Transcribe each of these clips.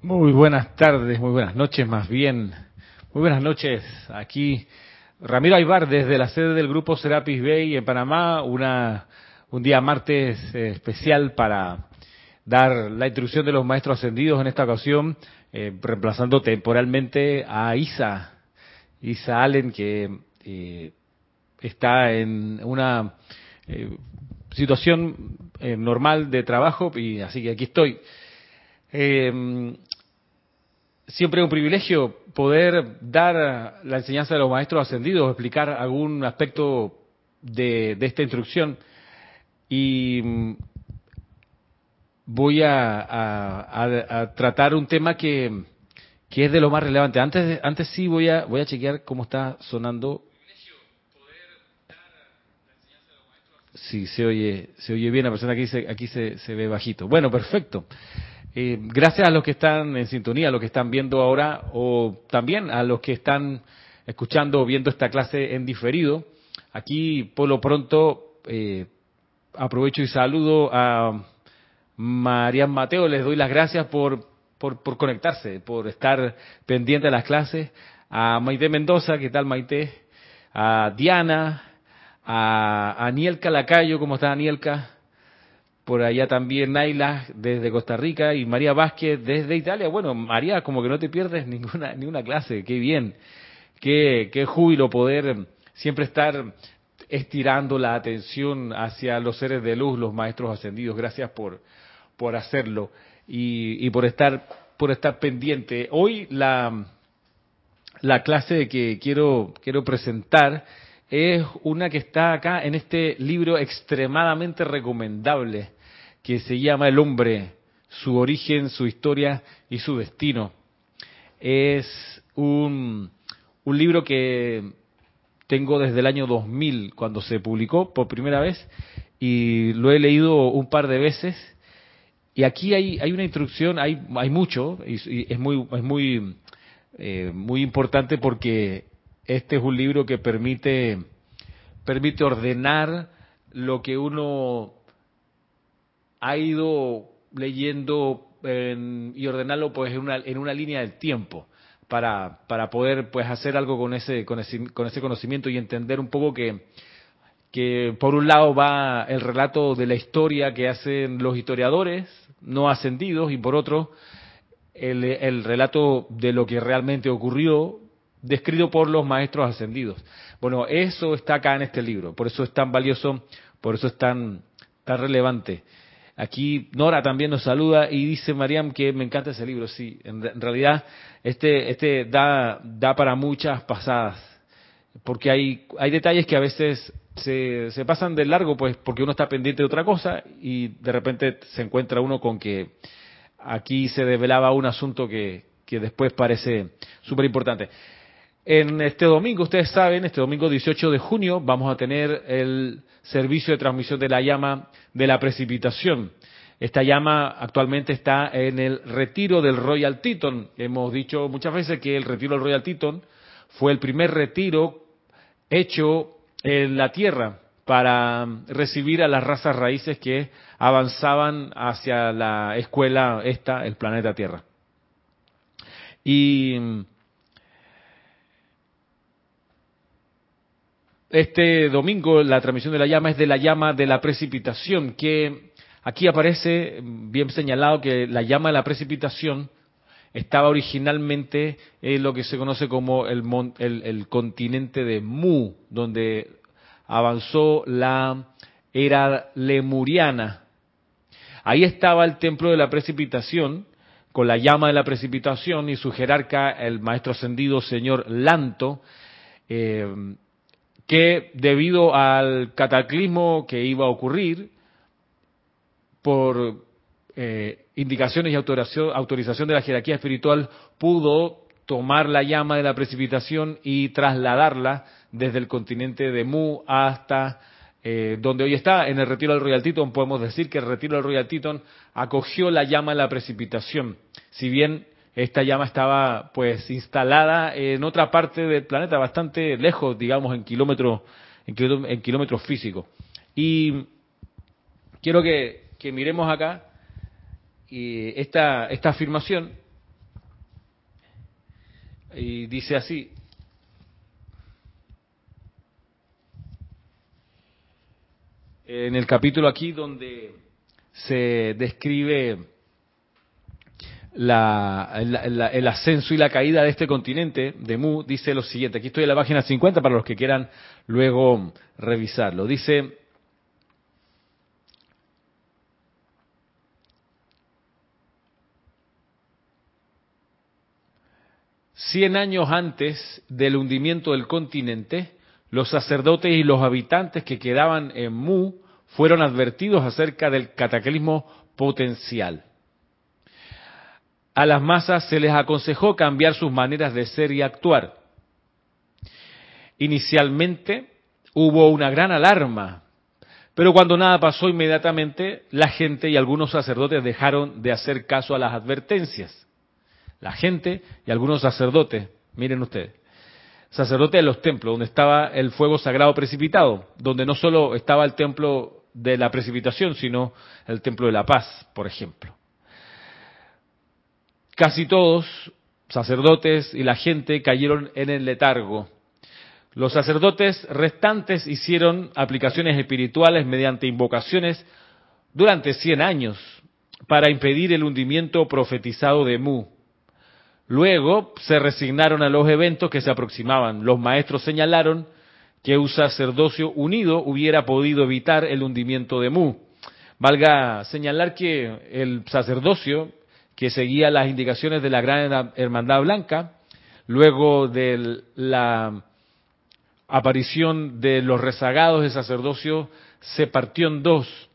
Muy buenas tardes, muy buenas noches más bien. Muy buenas noches. Aquí Ramiro Aybar desde la sede del grupo Serapis Bay en Panamá, una, un día martes eh, especial para dar la introducción de los maestros ascendidos en esta ocasión, eh, reemplazando temporalmente a Isa, Isa Allen, que eh, está en una eh, situación normal de trabajo y así que aquí estoy. Eh, siempre es un privilegio poder dar la enseñanza de los maestros ascendidos, explicar algún aspecto de, de esta instrucción. Y mm, voy a, a- tratar un tema que, es de lo más relevante. Antes, antes sí voy a, voy a chequear cómo está sonando. Sí, se oye, se oye bien. La persona aquí se, aquí se ve bajito. Bueno, perfecto. Eh, gracias a los que están en sintonía, a los que están viendo ahora, o también a los que están escuchando o viendo esta clase en diferido. Aquí, por lo pronto, eh, aprovecho y saludo a Marian Mateo. Les doy las gracias por, por, por conectarse, por estar pendiente de las clases. A Maite Mendoza, ¿qué tal Maite? A Diana, a Anielka Lacayo, ¿cómo está Anielka? Por allá también Naila desde Costa Rica y María Vázquez desde Italia. Bueno, María, como que no te pierdes ninguna, ninguna clase, qué bien. Qué, qué júbilo poder siempre estar estirando la atención hacia los seres de luz, los maestros ascendidos. Gracias por, por hacerlo y, y por estar por estar pendiente. Hoy la, la clase que quiero, quiero presentar es una que está acá en este libro extremadamente recomendable que se llama El hombre, su origen, su historia y su destino. Es un, un libro que tengo desde el año 2000 cuando se publicó por primera vez y lo he leído un par de veces y aquí hay, hay una instrucción, hay, hay mucho, y, es muy, es muy, eh, muy importante porque este es un libro que permite, permite ordenar lo que uno ha ido leyendo en- y ordenarlo pues en una, en una línea del tiempo para, para poder pues hacer algo con ese, con ese, con ese conocimiento y entender un poco que, que por un lado va el relato de la historia que hacen los historiadores no ascendidos y por otro el, el relato de lo que realmente ocurrió descrito por los maestros ascendidos. Bueno, eso está acá en este libro, por eso es tan valioso, por eso es tan, tan relevante. Aquí Nora también nos saluda y dice Mariam que me encanta ese libro. Sí, en, re- en realidad este, este da, da para muchas pasadas porque hay, hay detalles que a veces se, se pasan de largo, pues porque uno está pendiente de otra cosa y de repente se encuentra uno con que aquí se develaba un asunto que, que después parece súper importante. En este domingo, ustedes saben, este domingo 18 de junio vamos a tener el servicio de transmisión de la llama de la precipitación. Esta llama actualmente está en el retiro del Royal Teton. Hemos dicho muchas veces que el retiro del Royal Teton fue el primer retiro hecho en la Tierra para recibir a las razas raíces que avanzaban hacia la escuela esta, el planeta Tierra. Y este domingo la transmisión de la llama es de la llama de la precipitación, que aquí aparece bien señalado que la llama de la precipitación estaba originalmente en lo que se conoce como el- el continente de Mu, donde avanzó la era lemuriana. Ahí estaba el templo de la precipitación, con la llama de la precipitación y su jerarca, el maestro ascendido señor Lanto, eh, que debido al cataclismo que iba a ocurrir, por eh, indicaciones y autorización, de la jerarquía espiritual, pudo tomar la llama de la precipitación y trasladarla desde el continente de Mu hasta eh, donde hoy está, en el retiro del Royal Teton, podemos decir que el retiro del Royal Teton acogió la llama de la precipitación. Si bien esta llama estaba pues instalada en otra parte del planeta, bastante lejos, digamos, en kilómetros, en, kiló- en kilómetros físicos. Y quiero que, miremos acá esta afirmación y dice así. En el capítulo aquí donde se describe el ascenso y la caída de este continente, de Mu, dice lo siguiente. Aquí estoy en la página 50 para los que quieran luego revisarlo. Dice, cien años antes del hundimiento del continente, los sacerdotes y los habitantes que quedaban en Mu fueron advertidos acerca del cataclismo potencial a las masas se les aconsejó cambiar sus maneras de ser y actuar. Inicialmente hubo una gran alarma, pero cuando nada pasó inmediatamente, la gente y algunos sacerdotes dejaron de hacer caso a las advertencias. La gente y algunos sacerdotes, miren ustedes, sacerdotes de los templos, donde estaba el fuego sagrado precipitado, donde no solo estaba el templo de la precipitación, sino el templo de la paz, por ejemplo. Casi todos, sacerdotes y la gente, cayeron en el letargo. Los sacerdotes restantes hicieron aplicaciones espirituales mediante invocaciones durante 100 años para impedir el hundimiento profetizado de Mu. Luego se resignaron a los eventos que se aproximaban. Los maestros señalaron que un sacerdocio unido hubiera podido evitar el hundimiento de Mu. Valga señalar que el sacerdocio que seguía las indicaciones de la Gran Hermandad Blanca, luego de la aparición de los rezagados de sacerdocio, se partió en dos.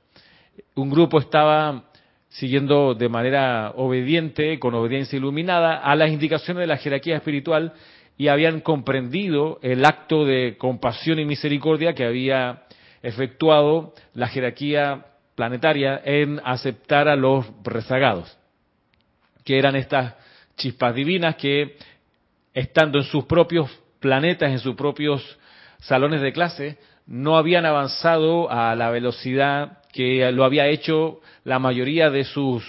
Un grupo estaba siguiendo de manera obediente, con obediencia iluminada, a las indicaciones de la jerarquía espiritual y habían comprendido el acto de compasión y misericordia que había efectuado la jerarquía planetaria en aceptar a los rezagados que eran estas chispas divinas que, estando en sus propios planetas, en sus propios salones de clase, no habían avanzado a la velocidad que lo había hecho la mayoría de sus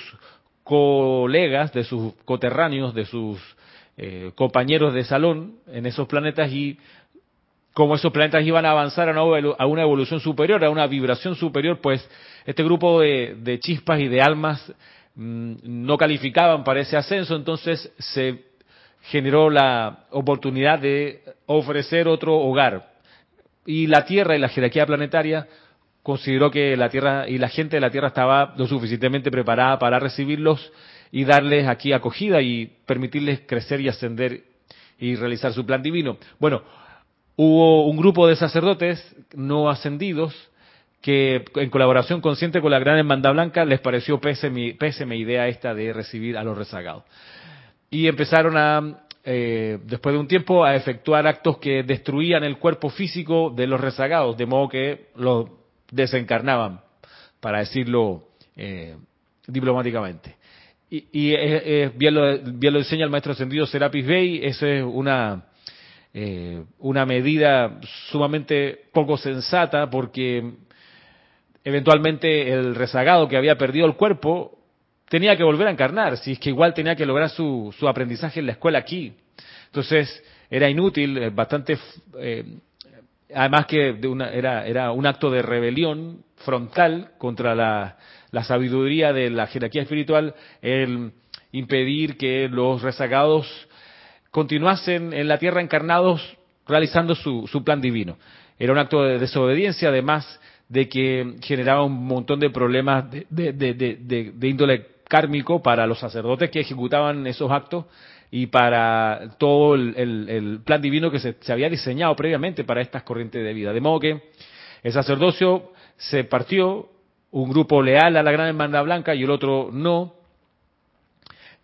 colegas, de sus coterráneos, de sus eh, compañeros de salón en esos planetas y como esos planetas iban a avanzar a una evolución superior, a una vibración superior, pues este grupo de chispas y de almas Mm, no calificaban para ese ascenso, entonces se generó la oportunidad de ofrecer otro hogar. Y la Tierra y la jerarquía planetaria consideró que la Tierra y la gente de la Tierra estaba lo suficientemente preparada para recibirlos y darles aquí acogida y permitirles crecer y ascender y realizar su plan divino. Bueno, hubo un grupo de sacerdotes no ascendidos que en colaboración consciente con la Gran Hermandad Blanca les pareció pésima, pésima idea esta de recibir a los rezagados. Y empezaron a, eh, después de un tiempo, a efectuar actos que destruían el cuerpo físico de los rezagados, de modo que los desencarnaban, para decirlo eh, diplomáticamente. Y, bien, lo, bien, lo, enseña el maestro ascendido Serapis Bey, esa es una, eh, una medida sumamente poco sensata porque eventualmente el rezagado que había perdido el cuerpo tenía que volver a encarnar, si es que igual tenía que lograr su, su aprendizaje en la escuela aquí. Entonces era inútil, eh, bastante, eh, además que de una, era, era un acto de rebelión frontal contra la, la sabiduría de la jerarquía espiritual, el impedir que los rezagados continuasen en la tierra encarnados realizando su, su plan divino. Era un acto de desobediencia, además de que generaba un montón de problemas de, índole kármico para los sacerdotes que ejecutaban esos actos y para todo el, plan divino que se, había diseñado previamente para estas corrientes de vida. De modo que el sacerdocio se partió, un grupo leal a la Gran Hermandad Blanca y el otro no.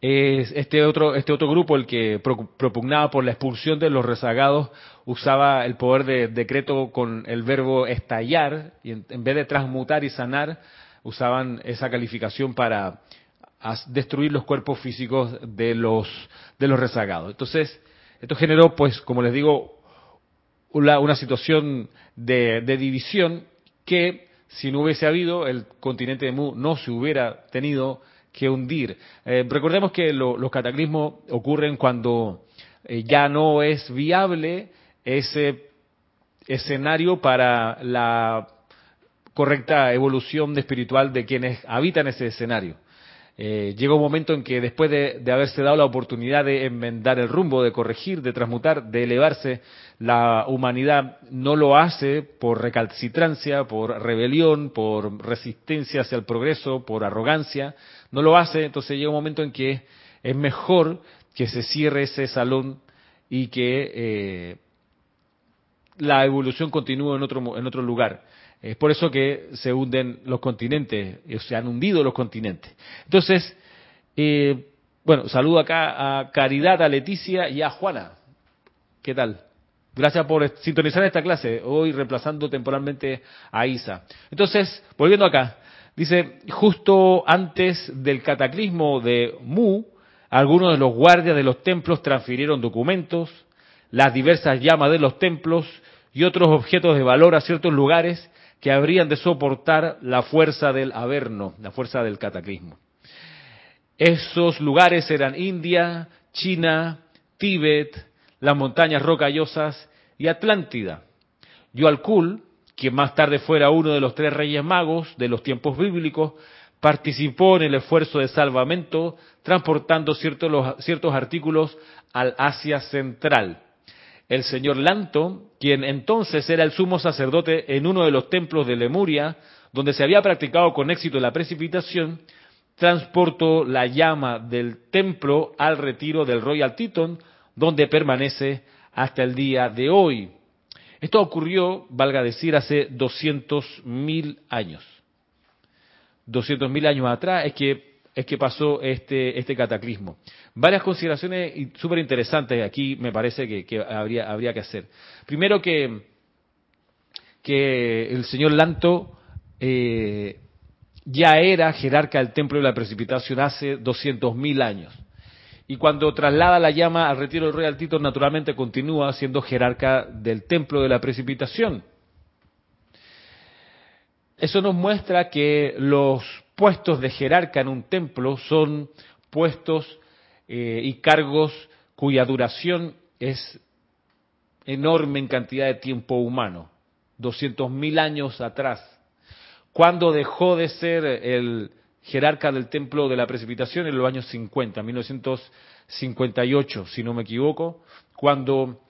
Este otro, este otro grupo, el que propugnaba por la expulsión de los rezagados usaba el poder de decreto con el verbo estallar y en, vez de transmutar y sanar, usaban esa calificación para destruir los cuerpos físicos de los, de los rezagados. Entonces, esto generó, pues, como les digo, una, situación de, división que, si no hubiese habido, el continente de Mu no se hubiera tenido que hundir. Eh, recordemos que los cataclismos ocurren cuando eh, ya no es viable ese escenario para la correcta evolución espiritual de quienes habitan ese escenario. Eh, llega un momento en que después de, haberse dado la oportunidad de enmendar el rumbo, de corregir, de transmutar, de elevarse, la humanidad no lo hace por recalcitrancia, por rebelión, por resistencia hacia el progreso, por arrogancia, no lo hace, entonces llega un momento en que es mejor que se cierre ese salón y que eh, la evolución continúe en otro, en otro lugar. Es por eso que se hunden los continentes, se han hundido los continentes. Entonces, eh, bueno, saludo acá a Caridad, a Leticia y a Juana. ¿Qué tal? Gracias por sintonizar esta clase, hoy reemplazando temporalmente a Isa. Entonces, volviendo acá, dice, justo antes del cataclismo de Mu, algunos de los guardias de los templos transfirieron documentos, las diversas llamas de los templos y otros objetos de valor a ciertos lugares que habrían de soportar la fuerza del Averno, la fuerza del cataclismo. Esos lugares eran India, China, Tíbet, las montañas rocallosas y Atlántida. Yoalkul, quien más tarde fuera uno de los tres reyes magos de los tiempos bíblicos, participó en el esfuerzo de salvamento transportando ciertos, ciertos artículos al Asia Central el señor Lanto, quien entonces era el sumo sacerdote en uno de los templos de Lemuria, donde se había practicado con éxito la precipitación, transportó la llama del templo al retiro del Royal Teton, donde permanece hasta el día de hoy. Esto ocurrió, valga decir, hace 200.000 años. 200.000 años atrás es que es que pasó este, este cataclismo. Varias consideraciones súper interesantes aquí me parece que, habría, habría que hacer. Primero que, que el señor Lanto eh, ya era jerarca del templo de la precipitación hace 200.000 años. Y cuando traslada la llama al retiro del Royal Tito, naturalmente continúa siendo jerarca del templo de la precipitación. Eso nos muestra que los puestos de jerarca en un templo son puestos eh, y cargos cuya duración es enorme en cantidad de tiempo humano, 200.000 años atrás. Cuando dejó de ser el jerarca del templo de la precipitación en los años 50, 1958, si no me equivoco, cuando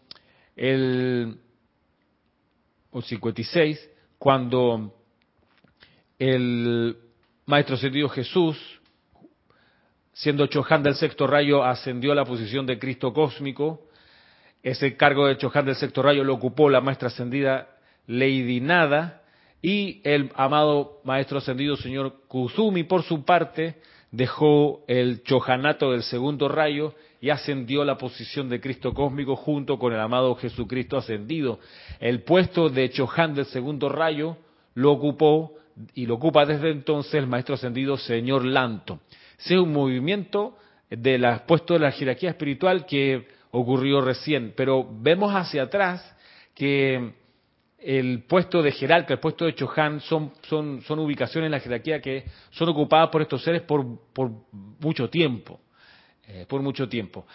el o 56, cuando el Maestro Ascendido Jesús, siendo Chohan del sexto rayo, ascendió a la posición de Cristo cósmico. Ese cargo de Chohan del sexto rayo lo ocupó la Maestra Ascendida Lady Nada y el amado Maestro Ascendido Señor Kuzumi, por su parte, dejó el Chohanato del segundo rayo y ascendió la posición de Cristo cósmico junto con el amado Jesucristo ascendido. El puesto de Chohan del segundo rayo lo ocupó y lo ocupa desde entonces el maestro ascendido señor Lanto. Es un movimiento de la, puesto de la jerarquía espiritual que ocurrió recién, pero vemos hacia atrás que el puesto de jerarca, el puesto de Chohan son, son, son ubicaciones en la jerarquía que son ocupadas por estos seres por, por mucho tiempo, eh, por mucho tiempo.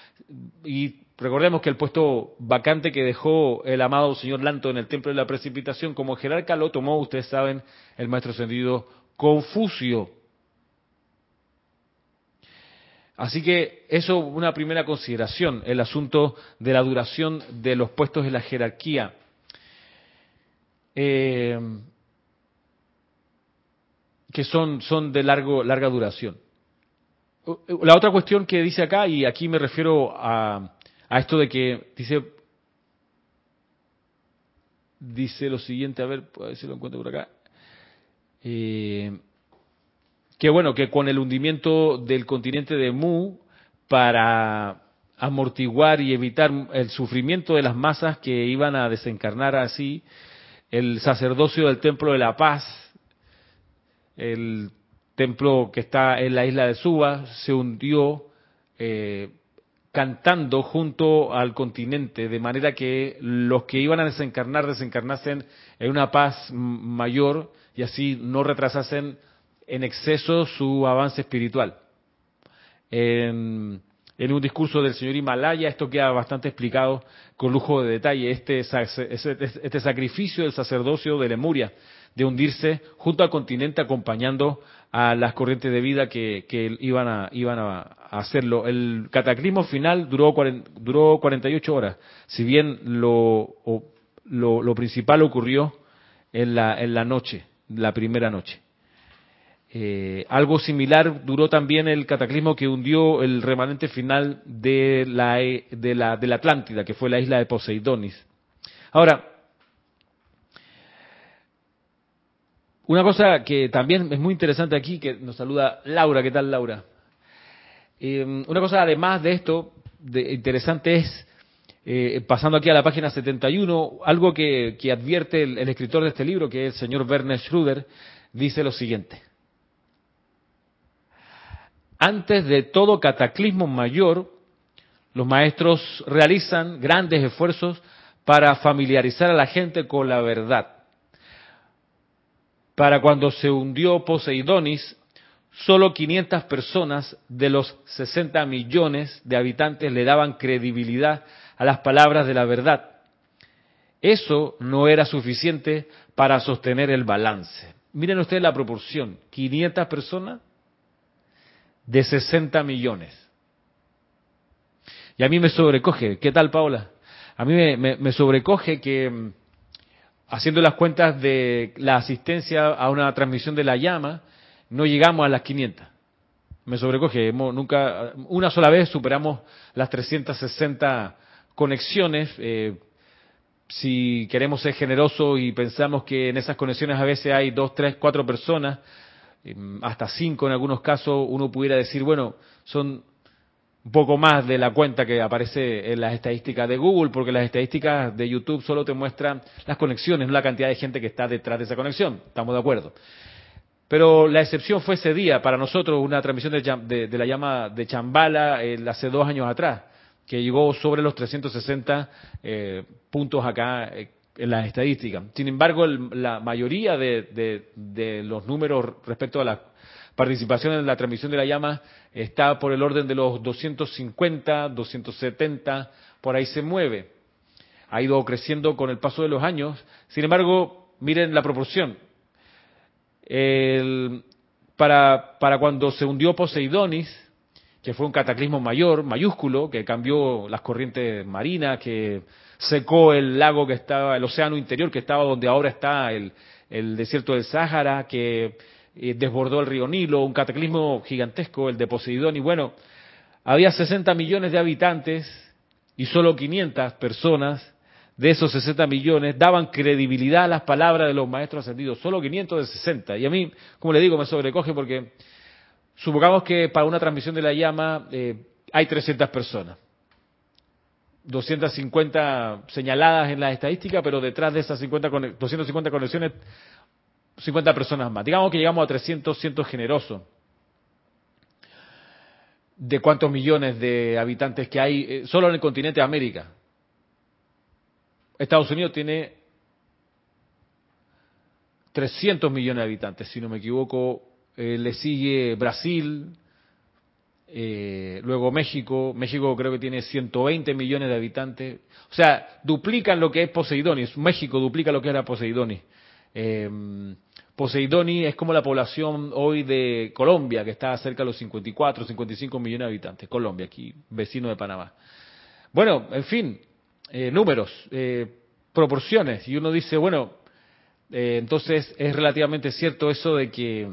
Y Recordemos que el puesto vacante que dejó el amado señor Lanto en el templo de la precipitación como jerarca lo tomó, ustedes saben, el maestro ascendido Confucio. Así que eso una primera consideración, el asunto de la duración de los puestos de la jerarquía. Eh, que son, son de largo, larga duración. La otra cuestión que dice acá, y aquí me refiero a, a esto de que dice dice lo siguiente, a ver, a ver si lo encuentro por acá. Eh, que bueno, que con el hundimiento del continente de Mu, para amortiguar y evitar el sufrimiento de las masas que iban a desencarnar así, el sacerdocio del Templo de la Paz, el templo que está en la isla de Suba, se hundió eh, cantando junto al continente, de manera que los que iban a desencarnar desencarnasen en una paz mayor y así no retrasasen en exceso su avance espiritual. En un discurso del señor Himalaya, esto queda bastante explicado con lujo de detalle, este, este sacrificio del sacerdocio de Lemuria, de hundirse junto al continente acompañando a las corrientes de vida que, iban, a, iban a, hacerlo. El cataclismo final duró, duró 48 horas, si bien lo, lo, principal ocurrió en la, en la noche, la primera noche. Eh, algo similar duró también el cataclismo que hundió el remanente final de la, de la, de la Atlántida, que fue la isla de Poseidonis. Ahora, una cosa que también es muy interesante aquí, que nos saluda Laura, ¿qué tal Laura? Eh, una cosa además de esto, de, interesante es, eh, pasando aquí a la página 71, algo que, advierte el, el, escritor de este libro, que es el señor Werner Schröder, dice lo siguiente antes de todo cataclismo mayor, los maestros realizan grandes esfuerzos para familiarizar a la gente con la verdad. Para cuando se hundió Poseidonis, solo 500 personas de los 60 millones de habitantes le daban credibilidad a las palabras de la verdad. Eso no era suficiente para sostener el balance. Miren ustedes la proporción, 500 personas de 60 millones. Y a mí me sobrecoge, ¿qué tal Paula? A mí me, sobrecoge que mm, haciendo las cuentas de la asistencia a una transmisión de la llama, no llegamos a las 500. Me sobrecoge, nunca, una sola vez superamos las 360 conexiones. Eh, si queremos ser generosos y pensamos que en esas conexiones a veces hay dos, tres, cuatro personas, hasta cinco en algunos casos, uno pudiera decir, bueno, son un poco más de la cuenta que aparece en las estadísticas de Google, porque las estadísticas de YouTube solo te muestran las conexiones, no la cantidad de gente que está detrás de esa conexión. Estamos de acuerdo. Pero la excepción fue ese día, para nosotros, una transmisión de, la llama de Chambala hace dos años atrás, que llegó sobre los 360 eh, puntos acá eh, en las estadísticas. Sin embargo, la mayoría de, los números respecto a la participación en la transmisión de la llama está por el orden de los 250, 270, por ahí se mueve. Ha ido creciendo con el paso de los años. Sin embargo, miren la proporción. para, para cuando se hundió Poseidonis, que fue un cataclismo mayor, mayúsculo, que cambió las corrientes marinas, que secó el lago que estaba, el océano interior que estaba donde ahora está el, desierto del Sáhara, que eh, desbordó el río Nilo, un cataclismo gigantesco, el de Poseidón, y bueno, había 60 millones de habitantes y solo 500 personas de esos 60 millones daban credibilidad a las palabras de los maestros ascendidos, solo 500 de 60. Y a mí, como le digo, me sobrecoge porque supongamos que para una transmisión de la llama eh, hay 300 personas. 250 señaladas en la estadística, pero detrás de esas 50 250 conexiones, 50 personas más. Digamos que llegamos a 300, cientos generosos. ¿De cuántos millones de habitantes que hay eh, solo en el continente de América? Estados Unidos tiene 300 millones de habitantes, si no me equivoco. Eh, le sigue Brasil, eh, luego México, México creo que tiene 120 millones de habitantes, o sea, duplican lo que es Poseidonis, México duplica lo que era Poseidonis. Eh, es como la población hoy de Colombia, que está cerca de los 54, 55 millones de habitantes, Colombia, aquí vecino de Panamá. Bueno, en fin, eh, números, proporciones, y uno dice, bueno, entonces es relativamente cierto eso de que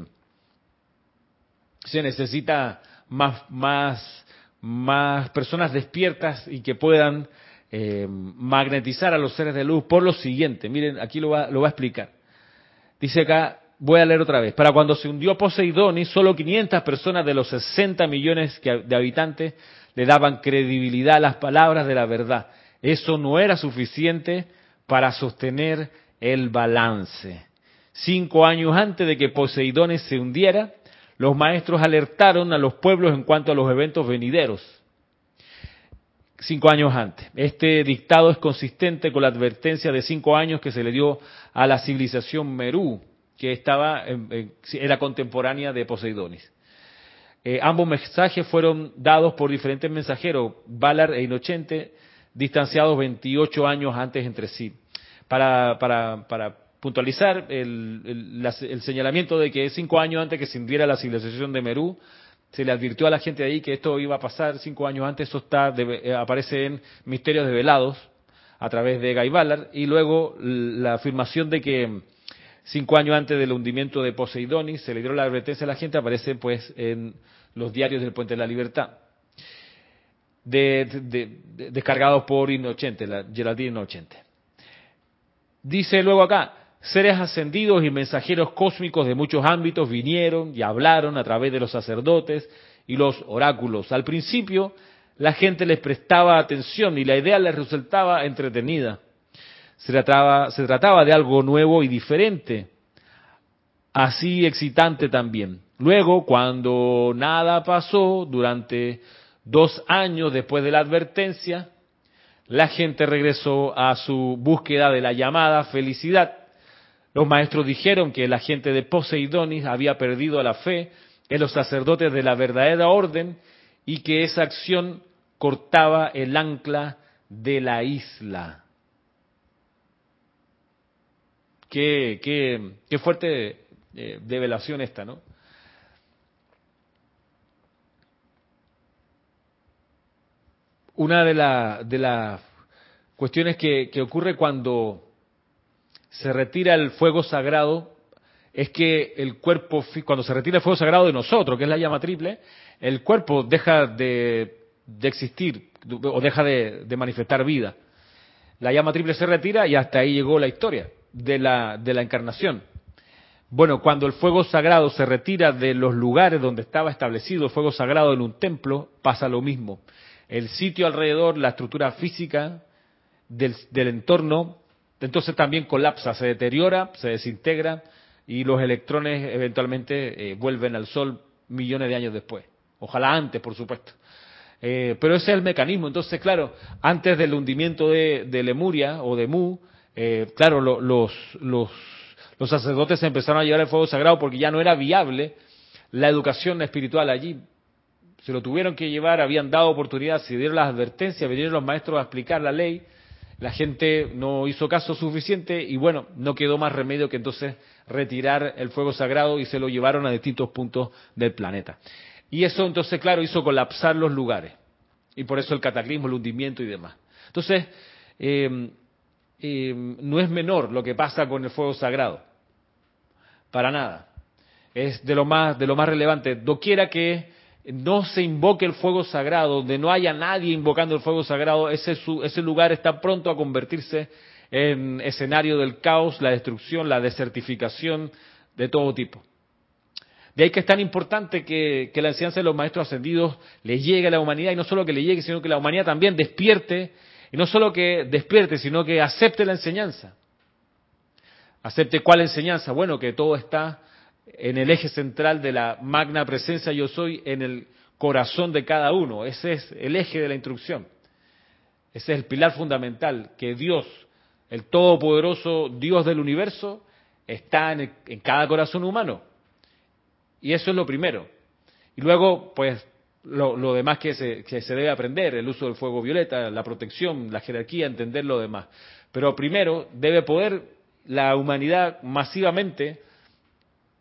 se necesita más, más, más personas despiertas y que puedan eh, magnetizar a los seres de luz por lo siguiente. Miren, aquí lo va, lo va a explicar. Dice acá, voy a leer otra vez. Para cuando se hundió Poseidonis, solo 500 personas de los 60 millones de habitantes le daban credibilidad a las palabras de la verdad. Eso no era suficiente para sostener el balance. Cinco años antes de que Poseidonis se hundiera, los maestros alertaron a los pueblos en cuanto a los eventos venideros, cinco años antes. Este dictado es consistente con la advertencia de cinco años que se le dio a la civilización Merú, que estaba, era contemporánea de Poseidonis. Eh, ambos mensajes fueron dados por diferentes mensajeros, Valar e Inocente, distanciados 28 años antes entre sí. Para puntualizar el, el, señalamiento de que cinco años antes que se hundiera la civilización de Merú, se le advirtió a la gente de ahí que esto iba a pasar cinco años antes, eso está, eh, aparece en Misterios Develados, a través de Guy Ballard, y luego la afirmación de que cinco años antes del hundimiento de Poseidonis se le dio la advertencia a la gente, aparece pues en los diarios del Puente de la Libertad, de, descargados por Inocente, la Geraldine Inocente. Dice luego acá, seres ascendidos y mensajeros cósmicos de muchos ámbitos vinieron y hablaron a través de los sacerdotes y los oráculos. Al principio, la gente les prestaba atención y la idea les resultaba entretenida. Se trataba, se trataba de algo nuevo y diferente, así excitante también. Luego, cuando nada pasó durante dos años después de la advertencia, la gente regresó a su búsqueda de la llamada felicidad. Los maestros dijeron que la gente de Poseidonis había perdido la fe en los sacerdotes de la verdadera orden y que esa acción cortaba el ancla de la isla. Qué, qué, qué fuerte eh, develación esta, ¿no? Una de, de las cuestiones que, que ocurre cuando se retira el fuego sagrado es que el cuerpo, cuando se retira el fuego sagrado de nosotros, que es la llama triple, el cuerpo deja de, existir o deja de, de, manifestar vida. La llama triple se retira y hasta ahí llegó la historia de la, de la encarnación. Bueno, cuando el fuego sagrado se retira de los lugares donde estaba establecido el fuego sagrado en un templo, pasa lo mismo. El sitio alrededor, la estructura física del, del entorno, entonces también colapsa, se deteriora, se desintegra y los electrones eventualmente eh, vuelven al Sol millones de años después. Ojalá antes, por supuesto. Eh, pero ese es el mecanismo. Entonces, claro, antes del hundimiento de, de Lemuria o de Mu, eh, claro, los, sacerdotes empezaron a llevar el fuego sagrado porque ya no era viable la educación espiritual allí. Se lo tuvieron que llevar, habían dado oportunidad, se dieron las advertencias, vinieron los maestros a explicar la ley, la gente no hizo caso suficiente y bueno, no quedó más remedio que entonces retirar el fuego sagrado y se lo llevaron a distintos puntos del planeta. Y eso entonces, claro, hizo colapsar los lugares. Y por eso el cataclismo, el hundimiento y demás. Entonces, eh, no es menor lo que pasa con el fuego sagrado. Para nada. Es de lo más, de lo más relevante. Doquiera que no se invoque el fuego sagrado, donde no haya nadie invocando el fuego sagrado, ese, ese lugar está pronto a convertirse en escenario del caos, la destrucción, la desertificación de todo tipo. De ahí que es tan importante que, que, la enseñanza de los maestros ascendidos le llegue a la humanidad y no solo que le llegue, sino que la humanidad también despierte y no solo que despierte, sino que acepte la enseñanza. ¿Acepte cuál enseñanza? Bueno, que todo está en el eje central de la magna presencia yo soy, en el corazón de cada uno. Ese es el eje de la instrucción. Ese es el pilar fundamental, que Dios, el todopoderoso Dios del universo, está en, en cada corazón humano. Y eso es lo primero. Y luego, pues, lo, demás que se, que se debe aprender, el uso del fuego violeta, la protección, la jerarquía, entender lo demás. Pero primero debe poder la humanidad masivamente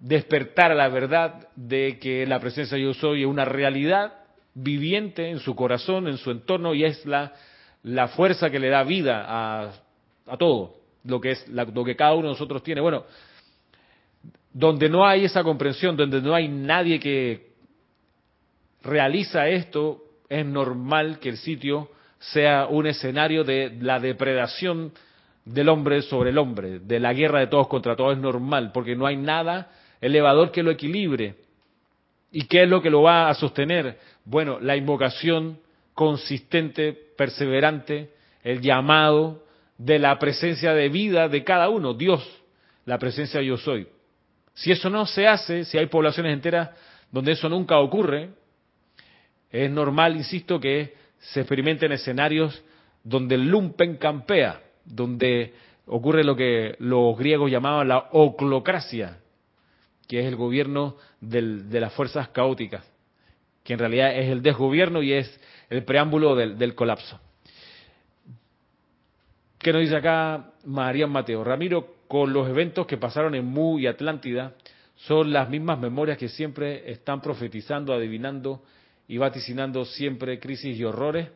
despertar a la verdad de que la presencia yo soy es una realidad viviente en su corazón, en su entorno, y es la, la fuerza que le da vida a, a todo, lo que es lo que cada uno de nosotros tiene. Bueno, donde no hay esa comprensión, donde no hay nadie que realiza esto, es normal que el sitio sea un escenario de la depredación del hombre sobre el hombre, de la guerra de todos contra todos, es normal, porque no hay nada elevador que lo equilibre. ¿Y qué es lo que lo va a sostener? Bueno, la invocación consistente, perseverante, el llamado de la presencia de vida de cada uno, Dios, la presencia yo soy. Si eso no se hace, si hay poblaciones enteras donde eso nunca ocurre, es normal, insisto, que se experimenten escenarios donde el lumpen campea, donde ocurre lo que los griegos llamaban la oclocracia, que es el gobierno de las fuerzas caóticas, que en realidad es el desgobierno y es el preámbulo del, del colapso. ¿Qué nos dice acá María Mateo? Ramiro, con los eventos que pasaron en Mu y Atlántida, son las mismas memorias que siempre están profetizando, adivinando y vaticinando siempre crisis y horrores.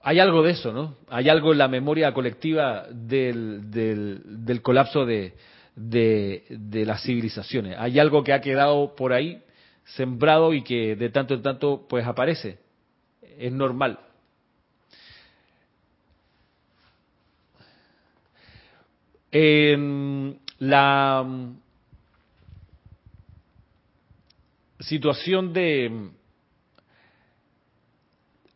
Hay algo de eso, ¿no? Hay algo en la memoria colectiva del, del, colapso de, de, las civilizaciones. Hay algo que ha quedado por ahí sembrado y que de tanto en tanto pues aparece. Es normal. En la mm, situación de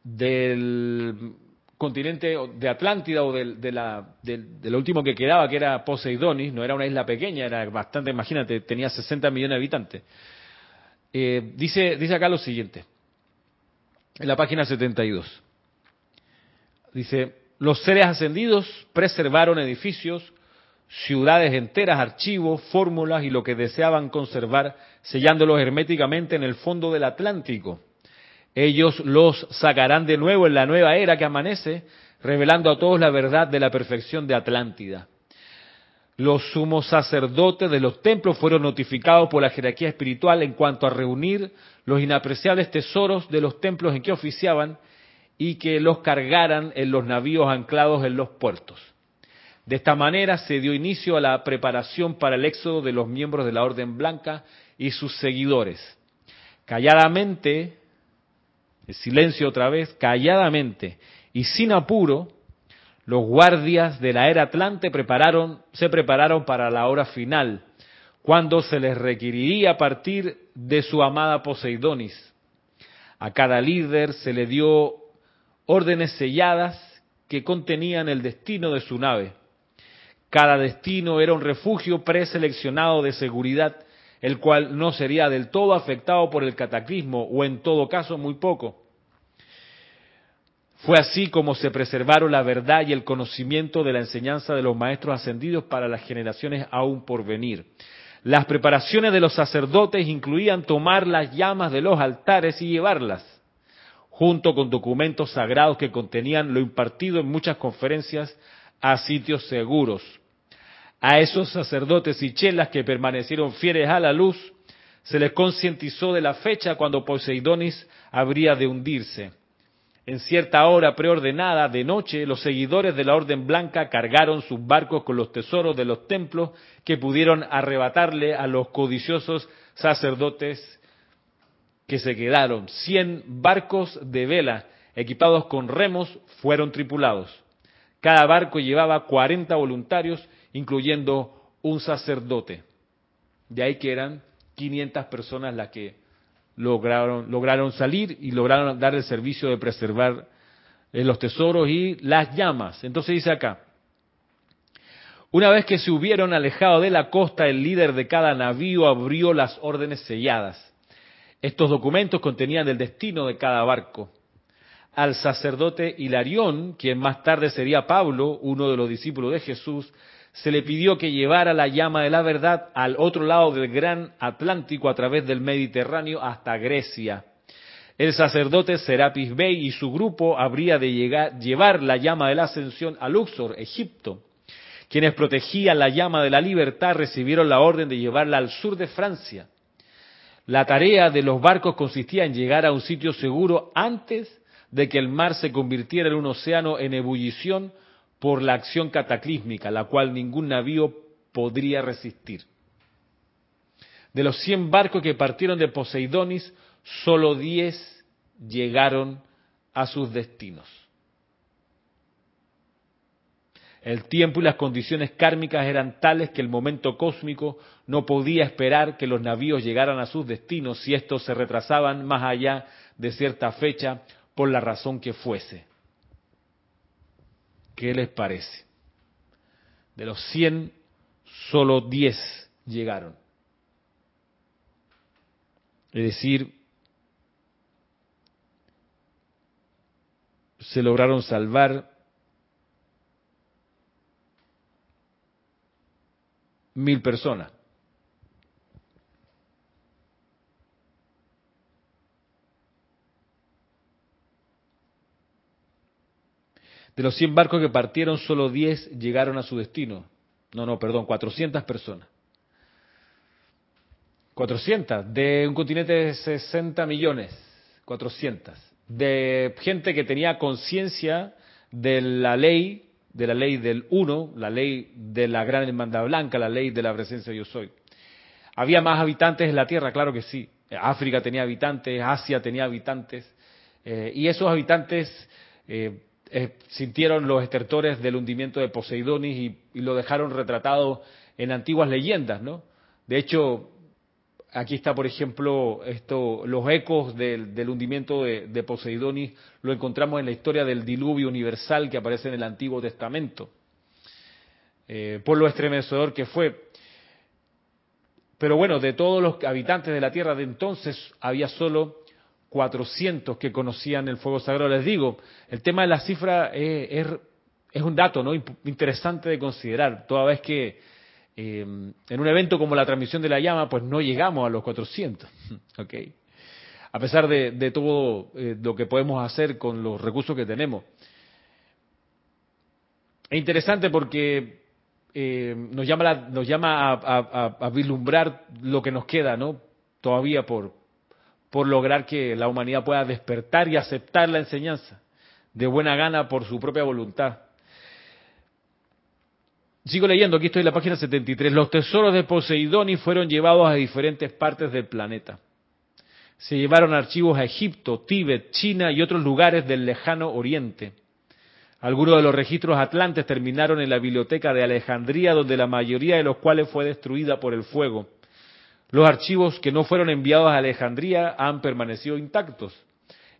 del continente de Atlántida o del, de la, del, último que quedaba, que era Poseidonis, no era una isla pequeña, era bastante, imagínate, tenía 60 millones de habitantes. Eh, dice, dice acá lo siguiente, en la página 72. Dice, los seres ascendidos preservaron edificios, ciudades enteras, archivos, fórmulas y lo que deseaban conservar, sellándolos herméticamente en el fondo del Atlántico. Ellos los sacarán de nuevo en la nueva era que amanece, revelando a todos la verdad de la perfección de Atlántida. Los sumos sacerdotes de los templos fueron notificados por la jerarquía espiritual en cuanto a reunir los inapreciables tesoros de los templos en que oficiaban y que los cargaran en los navíos anclados en los puertos. De esta manera se dio inicio a la preparación para el éxodo de los miembros de la Orden Blanca y sus seguidores. Calladamente, el silencio otra vez, calladamente y sin apuro, los guardias de la era Atlante prepararon, se prepararon para la hora final, cuando se les requeriría partir de su amada Poseidonis. A cada líder se le dio órdenes selladas que contenían el destino de su nave. Cada destino era un refugio preseleccionado de seguridad, el cual no sería del todo afectado por el cataclismo, o en todo caso muy poco. Fue así como se preservaron la verdad y el conocimiento de la enseñanza de los maestros ascendidos para las generaciones aún por venir. Las preparaciones de los sacerdotes incluían tomar las llamas de los altares y llevarlas, junto con documentos sagrados que contenían lo impartido en muchas conferencias a sitios seguros. A esos sacerdotes y chelas que permanecieron fieles a la luz, se les concientizó de la fecha cuando Poseidonis habría de hundirse. En cierta hora preordenada de noche, los seguidores de la Orden Blanca cargaron sus barcos con los tesoros de los templos que pudieron arrebatarle a los codiciosos sacerdotes que se quedaron. Cien barcos de vela equipados con remos fueron tripulados. Cada barco llevaba cuarenta voluntarios incluyendo un sacerdote. De ahí que eran 500 personas las que lograron, lograron salir y lograron dar el servicio de preservar eh, los tesoros y las llamas. Entonces dice acá, una vez que se hubieron alejado de la costa, el líder de cada navío abrió las órdenes selladas. Estos documentos contenían el destino de cada barco. Al sacerdote Hilarión, quien más tarde sería Pablo, uno de los discípulos de Jesús, se le pidió que llevara la llama de la verdad al otro lado del gran Atlántico a través del Mediterráneo hasta Grecia. El sacerdote Serapis Bey y su grupo habría de llevar la llama de la ascensión a Luxor, Egipto. Quienes protegían la llama de la libertad recibieron la orden de llevarla al sur de Francia. La tarea de los barcos consistía en llegar a un sitio seguro antes de que el mar se convirtiera en un océano en ebullición por la acción cataclísmica, la cual ningún navío podría resistir. De los 100 barcos que partieron de Poseidonis, solo 10 llegaron a sus destinos. El tiempo y las condiciones kármicas eran tales que el momento cósmico no podía esperar que los navíos llegaran a sus destinos si estos se retrasaban más allá de cierta fecha por la razón que fuese. ¿Qué les parece? De los 100, solo 10 llegaron. Es decir, se lograron salvar mil personas. De los 100 barcos que partieron, solo 10 llegaron a su destino. No, no, perdón, 400 personas. 400, de un continente de 60 millones, 400. De gente que tenía conciencia de la ley, de la ley del uno, la ley de la gran hermandad blanca, la ley de la presencia yo soy. ¿Había más habitantes en la Tierra? Claro que sí. África tenía habitantes, Asia tenía habitantes, eh, y esos habitantes eh, eh, sintieron los estertores del hundimiento de Poseidonis y, lo dejaron retratado en antiguas leyendas, ¿no? De hecho, aquí está, por ejemplo, esto, los ecos del, hundimiento de, de, Poseidonis, lo encontramos en la historia del diluvio universal que aparece en el Antiguo Testamento, por lo estremecedor que fue. Pero bueno, de todos los habitantes de la tierra de entonces había solo 400 que conocían el fuego sagrado. Les digo, el tema de la cifra es, un dato interesante de considerar, toda vez que eh, en un evento como la transmisión de la llama, pues no llegamos a los 400. ¿okay? A pesar de, todo eh, lo que podemos hacer con los recursos que tenemos. Es interesante porque eh, nos llama, nos llama a, vislumbrar lo que nos queda, ¿no? Todavía por, por lograr que la humanidad pueda despertar y aceptar la enseñanza de buena gana por su propia voluntad. Sigo leyendo, aquí estoy en la página 73. Los tesoros de Poseidón fueron llevados a diferentes partes del planeta. Se llevaron archivos a Egipto, Tíbet, China y otros lugares del lejano oriente. Algunos de los registros atlantes terminaron en la biblioteca de Alejandría, donde la mayoría de los cuales fue destruida por el fuego. Los archivos que no fueron enviados a Alejandría han permanecido intactos.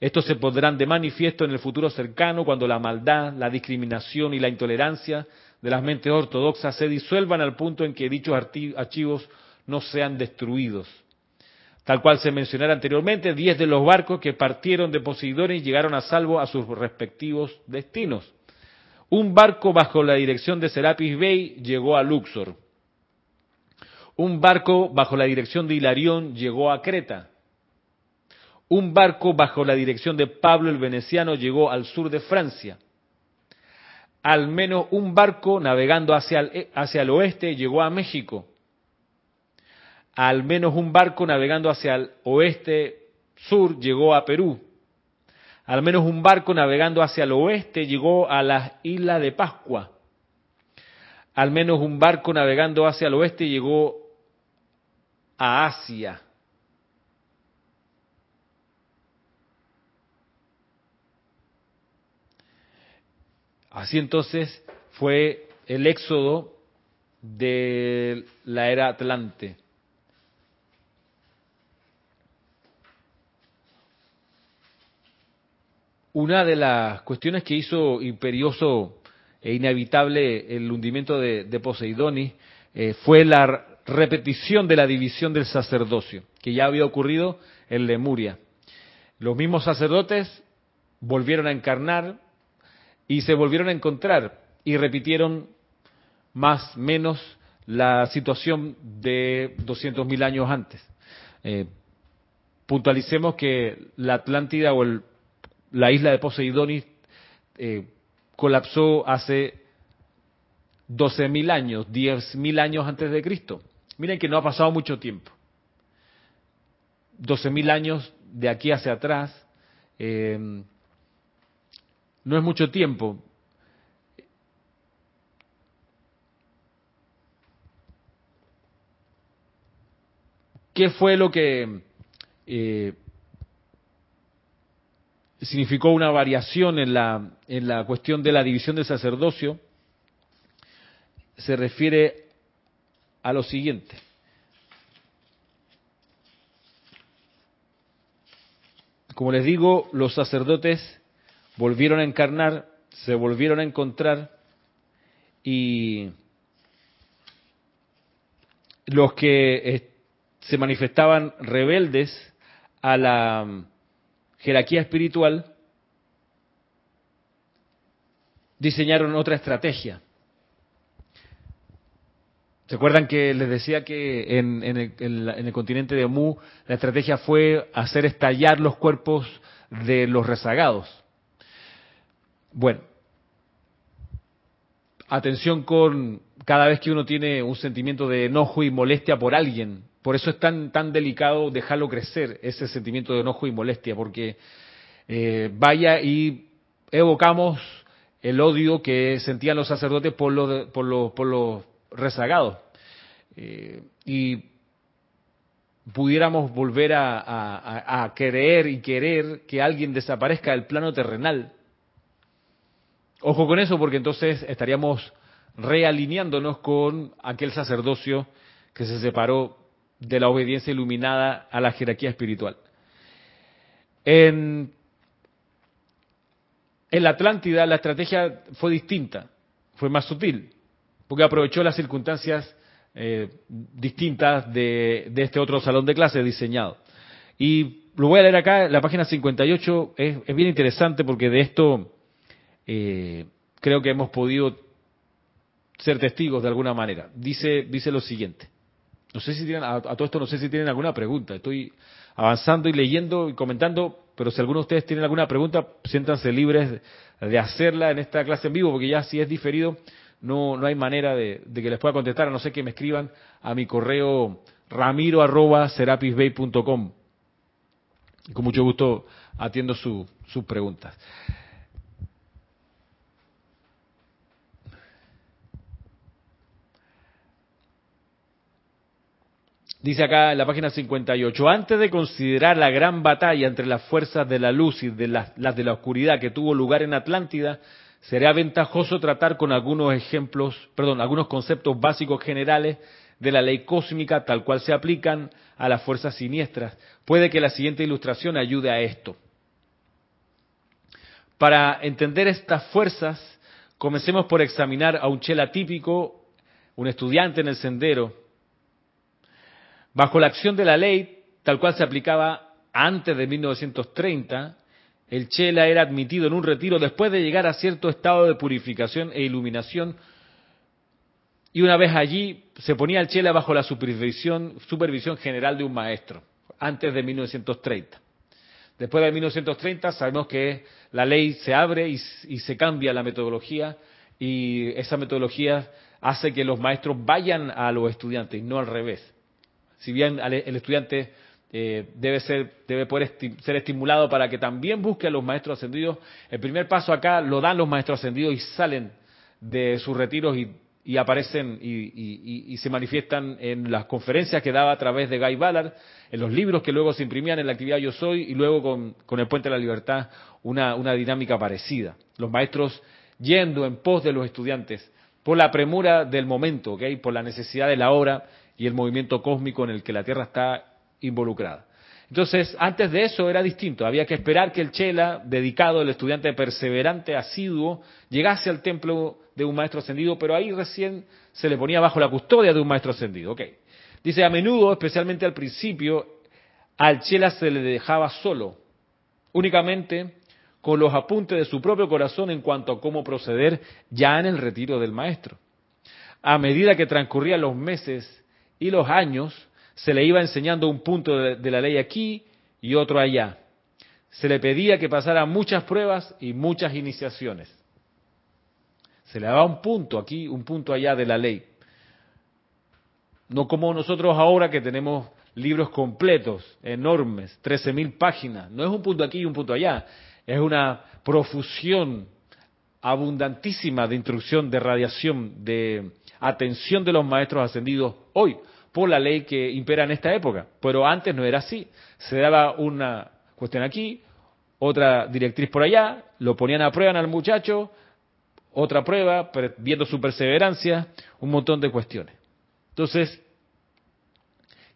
Estos se pondrán de manifiesto en el futuro cercano cuando la maldad, la discriminación y la intolerancia de las mentes ortodoxas se disuelvan al punto en que dichos archivos no sean destruidos. Tal cual se mencionara anteriormente, diez de los barcos que partieron de Poseidón llegaron a salvo a sus respectivos destinos. Un barco bajo la dirección de Serapis Bey llegó a Luxor. Un barco bajo la dirección de Hilarión llegó a Creta. Un barco bajo la dirección de Pablo el Veneciano llegó al sur de Francia. Al menos un barco navegando hacia el, hacia el oeste llegó a México al menos un barco navegando hacia el oeste sur llegó a Perú. Al menos un barco navegando hacia el oeste llegó a las islas de Pascua. Al menos un barco navegando hacia el oeste llegó a Asia. Así entonces fue el éxodo de la era Atlante. Una de las cuestiones que hizo imperioso e inevitable el hundimiento de, Poseidoni eh, fue la repetición de la división del sacerdocio, que ya había ocurrido en Lemuria. Los mismos sacerdotes volvieron a encarnar y se volvieron a encontrar y repitieron más menos la situación de 200.000 años antes. Eh, puntualicemos que la Atlántida o el la isla de Poseidonis eh, colapsó hace 12.000 años, 10.000 años antes de Cristo. Miren que no ha pasado mucho tiempo. 12.000 años de aquí hacia atrás eh, no es mucho tiempo. ¿Qué fue lo que eh, significó una variación en la, en la cuestión de la división del sacerdocio, se refiere a lo siguiente. Como les digo, los sacerdotes volvieron a encarnar, se volvieron a encontrar y los que eh, se manifestaban rebeldes a la jerarquía espiritual, diseñaron otra estrategia. ¿Se acuerdan que les decía que en, el, continente de Mu la estrategia fue hacer estallar los cuerpos de los rezagados? Bueno, atención con cada vez que uno tiene un sentimiento de enojo y molestia por alguien. Por eso es tan, tan delicado dejarlo crecer, ese sentimiento de enojo y molestia, porque eh, vaya y evocamos el odio que sentían los sacerdotes por los, por los, por los rezagados. Eh, y pudiéramos volver a, a, creer y querer que alguien desaparezca del plano terrenal. Ojo con eso, porque entonces estaríamos realineándonos con aquel sacerdocio que se separó de la obediencia iluminada a la jerarquía espiritual. En, en la Atlántida la estrategia fue distinta, fue más sutil, porque aprovechó las circunstancias eh, distintas de, este otro salón de clase diseñado. Y lo voy a leer acá, la página 58 es, es bien interesante porque de esto eh, creo que hemos podido ser testigos de alguna manera. Dice, dice lo siguiente. No sé si tienen, a, todo esto no sé si tienen alguna pregunta. Estoy avanzando y leyendo y comentando, pero si alguno de ustedes tienen alguna pregunta, siéntanse libres de hacerla en esta clase en vivo, porque ya si es diferido, no, no hay manera de, que les pueda contestar, a no ser que me escriban a mi correo ramiro arroba Con mucho gusto atiendo sus preguntas. Dice acá en la página 58, antes de considerar la gran batalla entre las fuerzas de la luz y de las, las de la oscuridad que tuvo lugar en Atlántida, Sería ventajoso tratar con algunos ejemplos, perdón, algunos conceptos básicos generales de la ley cósmica tal cual se aplican a las fuerzas siniestras. Puede que la siguiente ilustración ayude a esto. Para entender estas fuerzas, comencemos por examinar a un chela típico, un estudiante en el sendero. Bajo la acción de la ley, tal cual se aplicaba antes de 1930, el Chela era admitido en un retiro después de llegar a cierto estado de purificación e iluminación y una vez allí se ponía el Chela bajo la supervisión, supervisión general de un maestro, antes de 1930. Después de 1930 sabemos que la ley se abre y, se cambia la metodología y esa metodología hace que los maestros vayan a los estudiantes, no al revés. Si bien el estudiante eh, debe ser debe poder ser estimulado para que también busque a los maestros ascendidos. El primer paso acá lo dan los maestros ascendidos y salen de sus retiros y, aparecen y, se manifiestan en las conferencias que daba a través de Guy Ballard, en los libros que luego se imprimían en la actividad Yo Soy y luego con, el Puente de la Libertad una, dinámica parecida. Los maestros yendo en pos de los estudiantes por la premura del momento, ¿okay? por la necesidad de la obra y el movimiento cósmico en el que la Tierra está involucrada. Entonces, antes de eso era distinto. Había que esperar que el Chela, dedicado, el estudiante perseverante, asiduo, llegase al templo de un maestro ascendido, pero ahí recién se le ponía bajo la custodia de un maestro ascendido. Dice, a menudo, especialmente al principio, al Chela se le dejaba solo, únicamente con los apuntes de su propio corazón en cuanto a cómo proceder ya en el retiro del maestro. A medida que transcurrían los meses y los años, se le iba enseñando un punto de, la ley aquí y otro allá. Se le pedía que pasara muchas pruebas y muchas iniciaciones. Se le daba un punto aquí, un punto allá de la ley. No como nosotros ahora que tenemos libros completos, enormes, 13.000 páginas. No es un punto aquí y un punto allá. Es una profusión abundantísima de instrucción, de radiación, de atención de los maestros ascendidos hoy por la ley que impera en esta época. Pero antes no era así. Se daba una cuestión aquí, otra directriz por allá, lo ponían a prueba al muchacho, otra prueba, viendo su perseverancia, un montón de cuestiones. Entonces,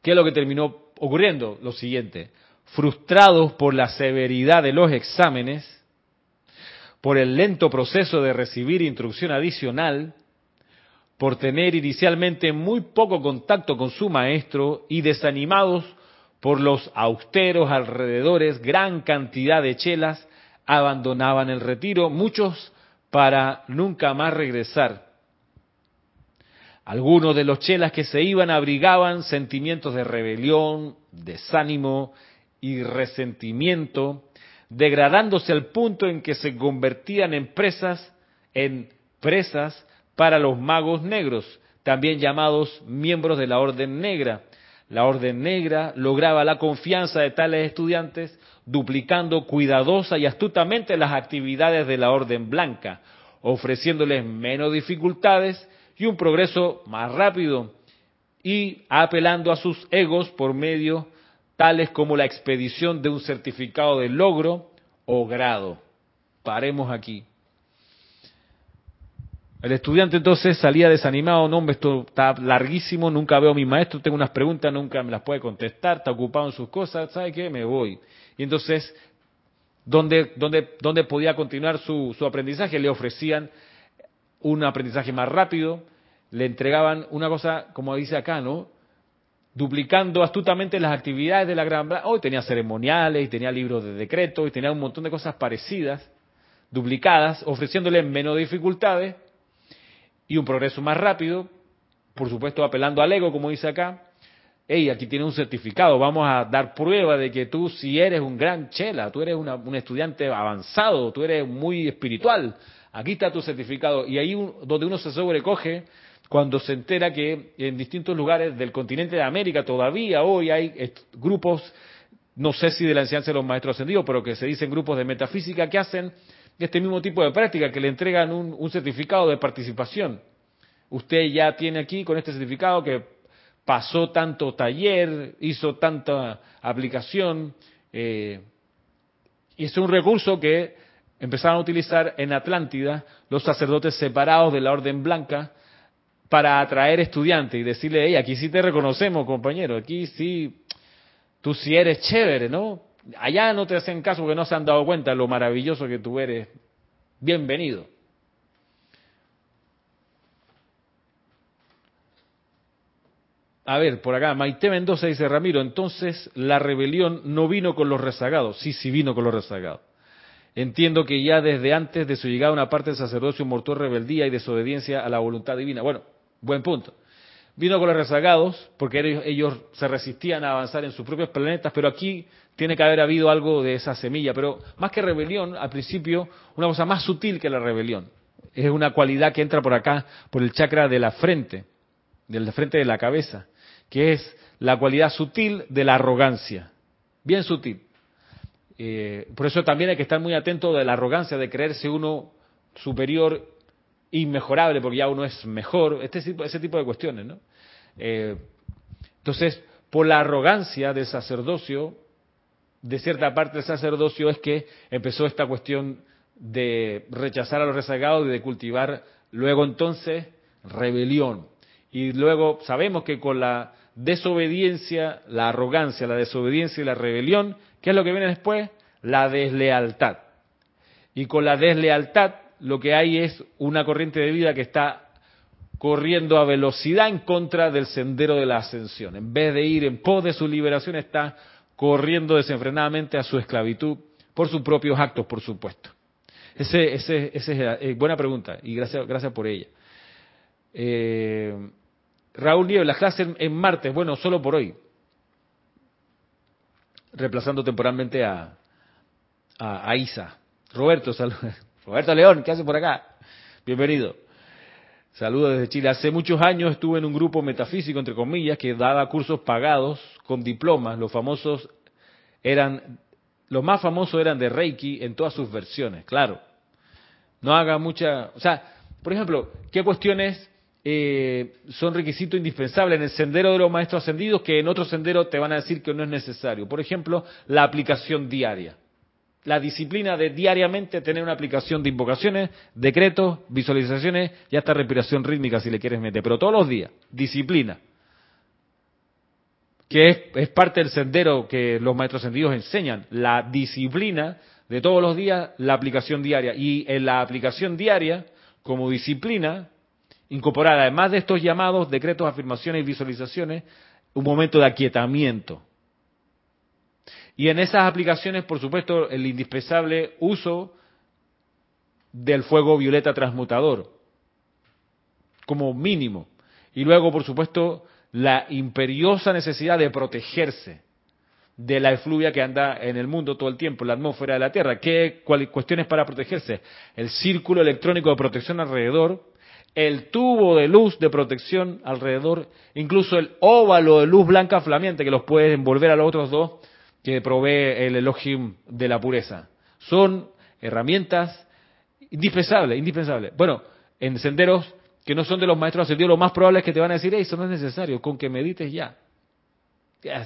¿qué es lo que terminó ocurriendo? Lo siguiente, frustrados por la severidad de los exámenes, por el lento proceso de recibir instrucción adicional, por tener inicialmente muy poco contacto con su maestro y desanimados por los austeros alrededores, gran cantidad de chelas abandonaban el retiro, muchos para nunca más regresar. Algunos de los chelas que se iban abrigaban sentimientos de rebelión, desánimo y resentimiento, degradándose al punto en que se convertían en presas, en presas para los magos negros, también llamados miembros de la Orden Negra. La Orden Negra lograba la confianza de tales estudiantes duplicando cuidadosa y astutamente las actividades de la Orden Blanca, ofreciéndoles menos dificultades y un progreso más rápido, y apelando a sus egos por medio tales como la expedición de un certificado de logro o grado. Paremos aquí. El estudiante entonces salía desanimado, no, esto está larguísimo, nunca veo a mi maestro, tengo unas preguntas, nunca me las puede contestar, está ocupado en sus cosas, ¿sabe qué? Me voy. Y entonces, ¿dónde, dónde, dónde podía continuar su, su aprendizaje? Le ofrecían un aprendizaje más rápido, le entregaban una cosa, como dice acá, ¿no? Duplicando astutamente las actividades de la Gran Hoy tenía ceremoniales, y tenía libros de decreto, y tenía un montón de cosas parecidas, duplicadas, ofreciéndole menos dificultades y un progreso más rápido, por supuesto apelando al ego, como dice acá. Hey, aquí tiene un certificado, vamos a dar prueba de que tú si eres un gran chela, tú eres un estudiante avanzado, tú eres muy espiritual, aquí está tu certificado. Y ahí donde uno se sobrecoge cuando se entera que en distintos lugares del continente de América todavía hoy hay grupos, no sé si de la enseñanza de los maestros ascendidos, pero que se dicen grupos de metafísica que hacen este mismo tipo de práctica, que le entregan un, certificado de participación. Usted ya tiene aquí con este certificado que pasó tanto taller, hizo tanta aplicación, eh, y es un recurso que empezaron a utilizar en Atlántida los sacerdotes separados de la Orden Blanca para atraer estudiantes y decirle, hey, aquí sí te reconocemos, compañero, aquí sí, tú sí eres chévere, ¿no? Allá no te hacen caso porque no se han dado cuenta de lo maravilloso que tú eres. Bienvenido. A ver, por acá, Maite Mendoza dice, Ramiro, entonces la rebelión no vino con los rezagados. Sí, sí vino con los rezagados. Entiendo que ya desde antes de su llegada una parte del sacerdocio mortó rebeldía y desobediencia a la voluntad divina. Bueno, buen punto. Vino con los rezagados porque ellos se resistían a avanzar en sus propios planetas, pero aquí tiene que haber habido algo de esa semilla, pero más que rebelión, al principio, una cosa más sutil que la rebelión. Es una cualidad que entra por acá, por el chakra de la frente, del frente de la cabeza, que es la cualidad sutil de la arrogancia. Bien sutil. Eh, por eso también hay que estar muy atento de la arrogancia, de creerse uno superior, inmejorable, porque ya uno es mejor, este, ese tipo de cuestiones. ¿no? Eh, entonces, por la arrogancia del sacerdocio, de cierta parte del sacerdocio es que empezó esta cuestión de rechazar a los rezagados y de cultivar luego entonces rebelión. Y luego sabemos que con la desobediencia, la arrogancia, la desobediencia y la rebelión, ¿qué es lo que viene después? La deslealtad. Y con la deslealtad lo que hay es una corriente de vida que está corriendo a velocidad en contra del sendero de la ascensión. En vez de ir en pos de su liberación, está corriendo desenfrenadamente a su esclavitud por sus propios actos, por supuesto. Ese, ese, ese es eh, buena pregunta y gracias, gracias por ella. Eh, Raúl Nieves, las clases en, martes, bueno, solo por hoy. Reemplazando temporalmente a, a, Isa. Roberto, Roberto León, ¿qué hace por acá? Bienvenido. Saludos desde Chile. Hace muchos años estuve en un grupo metafísico, entre comillas, que daba cursos pagados con diplomas. Los famosos eran, los más famosos eran de Reiki en todas sus versiones, claro. No haga mucha, o sea, por ejemplo, ¿qué cuestiones eh, son requisitos indispensables en el sendero de los maestros ascendidos que en otro sendero te van a decir que no es necesario? Por ejemplo, la aplicación diaria la disciplina de diariamente tener una aplicación de invocaciones, decretos, visualizaciones y hasta respiración rítmica si le quieres meter, pero todos los días, disciplina. Que es, parte del sendero que los maestros sentidos enseñan, la disciplina de todos los días, la aplicación diaria. Y en la aplicación diaria, como disciplina, incorporar además de estos llamados, decretos, afirmaciones y visualizaciones, un momento de aquietamiento y en esas aplicaciones, por supuesto, el indispensable uso del fuego violeta transmutador, como mínimo. Y luego, por supuesto, la imperiosa necesidad de protegerse de la efluvia que anda en el mundo todo el tiempo, la atmósfera de la Tierra. ¿Qué cuestiones para protegerse? El círculo electrónico de protección alrededor el tubo de luz de protección alrededor, incluso el óvalo de luz blanca flameante que los puede envolver a los otros dos que provee el Elohim de la pureza. Son herramientas indispensables, indispensables. Bueno, en senderos que no son de los maestros ascendidos, lo más probable es que te van a decir, eso no es necesario, con que medites ya.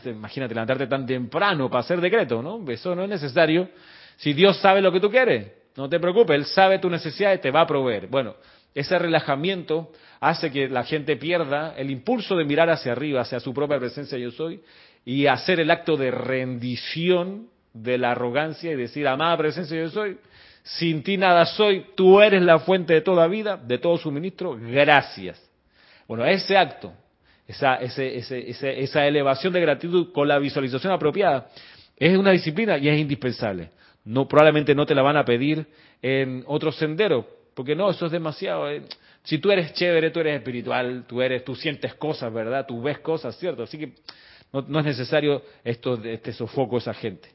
Imagínate levantarte tan temprano para hacer decreto, ¿no? Eso no es necesario. Si Dios sabe lo que tú quieres, no te preocupes, Él sabe tu necesidad y te va a proveer. Bueno, ese relajamiento hace que la gente pierda el impulso de mirar hacia arriba, hacia su propia presencia yo soy, y hacer el acto de rendición de la arrogancia y decir, amada presencia yo soy, sin ti nada soy, tú eres la fuente de toda vida, de todo suministro, gracias. Bueno, ese acto, esa, esa elevación de gratitud con la visualización apropiada, es una disciplina y es indispensable. No, probablemente no te la van a pedir en otro sendero, porque no, eso es demasiado. Eh. Si tú eres chévere, tú eres espiritual, tú eres, tú sientes cosas, ¿verdad? Tú ves cosas, ¿cierto? Así que no, es necesario esto, este sofoco esa gente.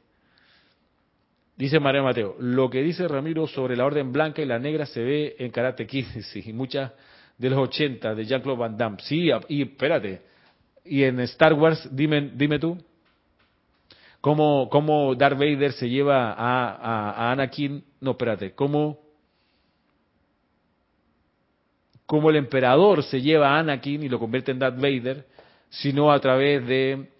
Dice María Mateo, lo que dice Ramiro sobre la orden blanca y la negra se ve en Karate Kid, y muchas de los 80 de Jean-Claude Van Damme. Sí, y espérate, y en Star Wars, dime, dime tú, cómo, cómo Darth Vader se lleva a, a Anakin, no, espérate, cómo cómo el emperador se lleva a Anakin y lo convierte en Darth Vader, sino a través de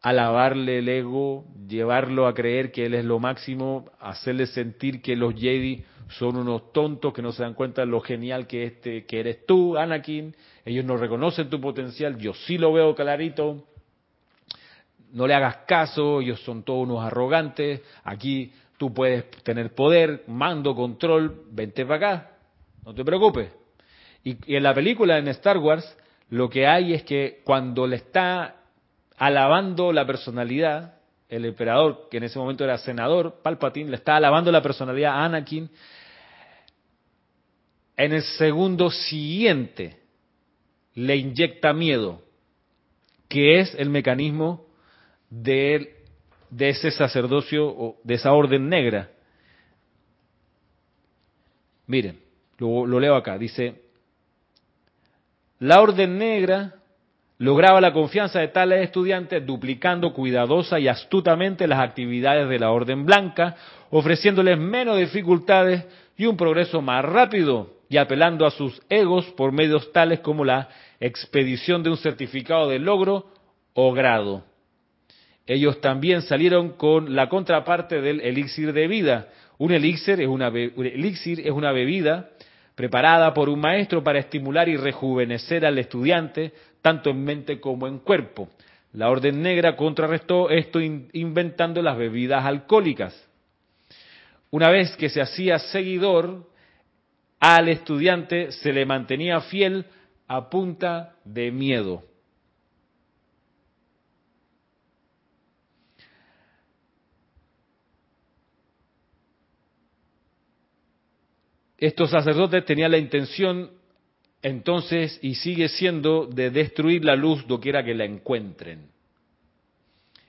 alabarle el ego, llevarlo a creer que él es lo máximo, hacerle sentir que los Jedi son unos tontos que no se dan cuenta de lo genial que este que eres tú, Anakin. Ellos no reconocen tu potencial, yo sí lo veo clarito. No le hagas caso, ellos son todos unos arrogantes. Aquí tú puedes tener poder, mando, control, vente para acá. No te preocupes. Y, en la película, en Star Wars, lo que hay es que cuando le está alabando la personalidad, el emperador, que en ese momento era senador, Palpatine, le está alabando la personalidad a Anakin, en el segundo siguiente le inyecta miedo, que es el mecanismo de, ese sacerdocio o de esa orden negra. Miren, lo, leo acá, dice, la orden negra lograba la confianza de tales estudiantes duplicando cuidadosa y astutamente las actividades de la orden blanca, ofreciéndoles menos dificultades y un progreso más rápido y apelando a sus egos por medios tales como la expedición de un certificado de logro o grado. Ellos también salieron con la contraparte del elixir de vida. Un elixir es una, un elixir es una bebida preparada por un maestro para estimular y rejuvenecer al estudiante, tanto en mente como en cuerpo. La Orden Negra contrarrestó esto inventando las bebidas alcohólicas. Una vez que se hacía seguidor, al estudiante se le mantenía fiel a punta de miedo. Estos sacerdotes tenían la intención entonces y sigue siendo de destruir la luz doquiera que la encuentren.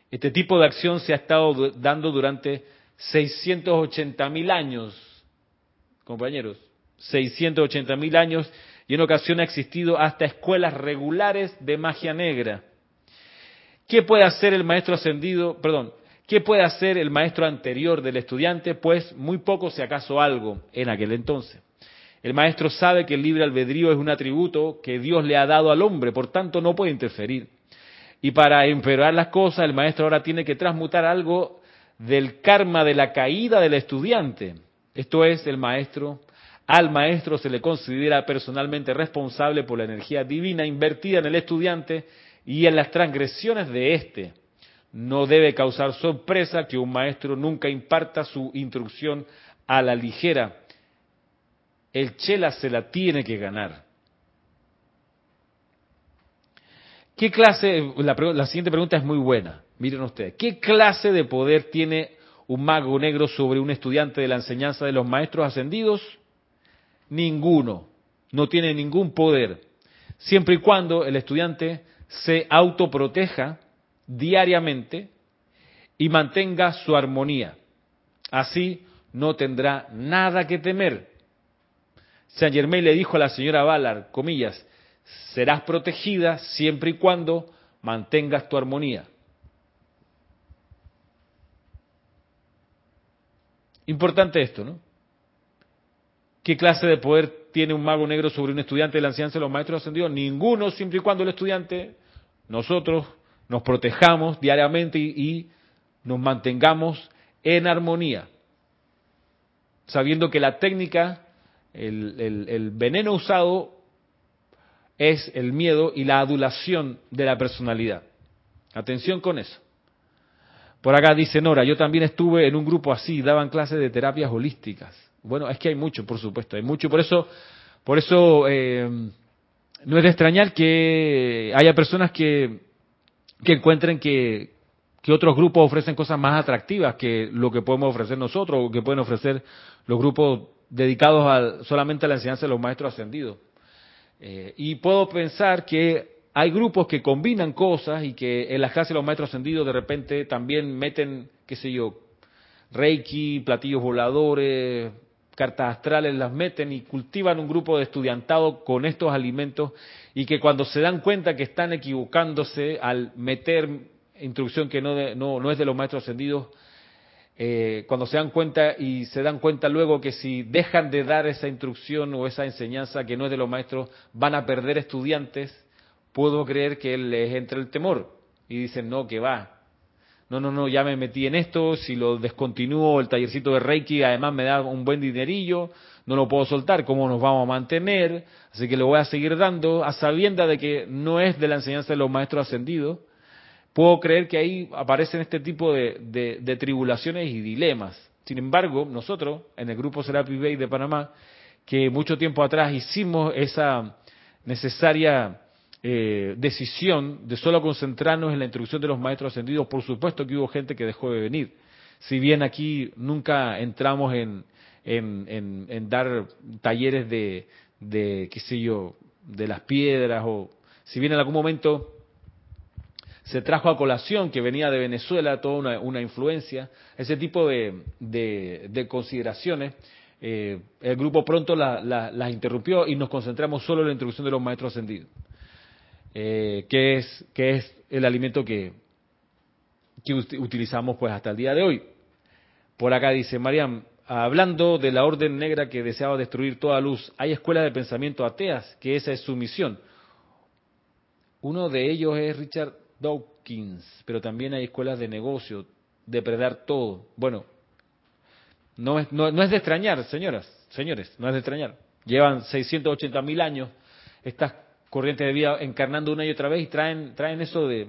Este tipo de acción se ha estado dando durante 680 mil años, compañeros, 680 mil años y en ocasiones ha existido hasta escuelas regulares de magia negra. ¿Qué puede hacer el maestro ascendido, perdón, ¿Qué puede hacer el maestro anterior del estudiante? Pues muy poco, si acaso algo, en aquel entonces. El maestro sabe que el libre albedrío es un atributo que Dios le ha dado al hombre, por tanto no puede interferir. Y para empeorar las cosas, el maestro ahora tiene que transmutar algo del karma de la caída del estudiante. Esto es, el maestro, al maestro se le considera personalmente responsable por la energía divina invertida en el estudiante y en las transgresiones de éste no debe causar sorpresa que un maestro nunca imparta su instrucción a la ligera. El chela se la tiene que ganar. ¿Qué clase, la, siguiente pregunta es muy buena, miren ustedes, ¿qué clase de poder tiene un mago negro sobre un estudiante de la enseñanza de los maestros ascendidos? Ninguno, no tiene ningún poder, siempre y cuando el estudiante se autoproteja diariamente y mantenga su armonía. Así no tendrá nada que temer. Saint Germain le dijo a la señora Ballard, comillas, serás protegida siempre y cuando mantengas tu armonía. Importante esto, ¿no? ¿Qué clase de poder tiene un mago negro sobre un estudiante de la enseñanza de los maestros ascendidos? Ninguno, siempre y cuando el estudiante, nosotros, nos protejamos diariamente y, nos mantengamos en armonía, sabiendo que la técnica, el veneno usado es el miedo y la adulación de la personalidad. Atención con eso. Por acá dice Nora, yo también estuve en un grupo así, daban clases de terapias holísticas. Bueno, es que hay mucho, por supuesto, hay mucho. Por eso, por eso eh, no es de extrañar que haya personas que, que encuentren que, que otros grupos ofrecen cosas más atractivas que lo que podemos ofrecer nosotros o que pueden ofrecer los grupos dedicados solamente a la enseñanza de los maestros ascendidos. Eh, y puedo pensar que hay grupos que combinan cosas y que en las clases de los maestros ascendidos de repente también meten, qué sé yo, reiki, platillos voladores, cartas astrales, las meten y cultivan un grupo de estudiantado con estos alimentos y que cuando se dan cuenta que están equivocándose al meter instrucción que no, no, es de los maestros ascendidos, eh, cuando se dan cuenta y se dan cuenta luego que si dejan de dar esa instrucción o esa enseñanza que no es de los maestros, van a perder estudiantes, puedo creer que les entre el temor. Y dicen, no, que va, no, no, no, ya me metí en esto, si lo descontinúo el tallercito de Reiki, además me da un buen dinerillo, no lo puedo soltar, ¿cómo nos vamos a mantener? Así que lo voy a seguir dando, a sabienda de que no es de la enseñanza de los maestros ascendidos. Puedo creer que ahí aparecen este tipo de, de, tribulaciones y dilemas. Sin embargo, nosotros, en el grupo Serapi Bay de Panamá, que mucho tiempo atrás hicimos esa necesaria eh, decisión de solo concentrarnos en la introducción de los maestros ascendidos, por supuesto que hubo gente que dejó de venir. Si bien aquí nunca entramos en, en, dar talleres de, de, qué sé yo, de las piedras, o si bien en algún momento se trajo a colación que venía de Venezuela toda una, influencia, ese tipo de, de, consideraciones, eh, el grupo pronto las interrumpió y nos concentramos solo en la introducción de los maestros ascendidos eh, que, es, que es el alimento que, que utilizamos pues hasta el día de hoy. Por acá dice Mariam, hablando de la orden negra que deseaba destruir toda luz, hay escuelas de pensamiento ateas, que esa es su misión. Uno de ellos es Richard Dawkins, pero también hay escuelas de negocio, depredar todo. Bueno, no es, no, no es de extrañar, señoras, señores, no es de extrañar. Llevan 680 mil años estas corriente de vida encarnando una y otra vez y traen, traen eso de,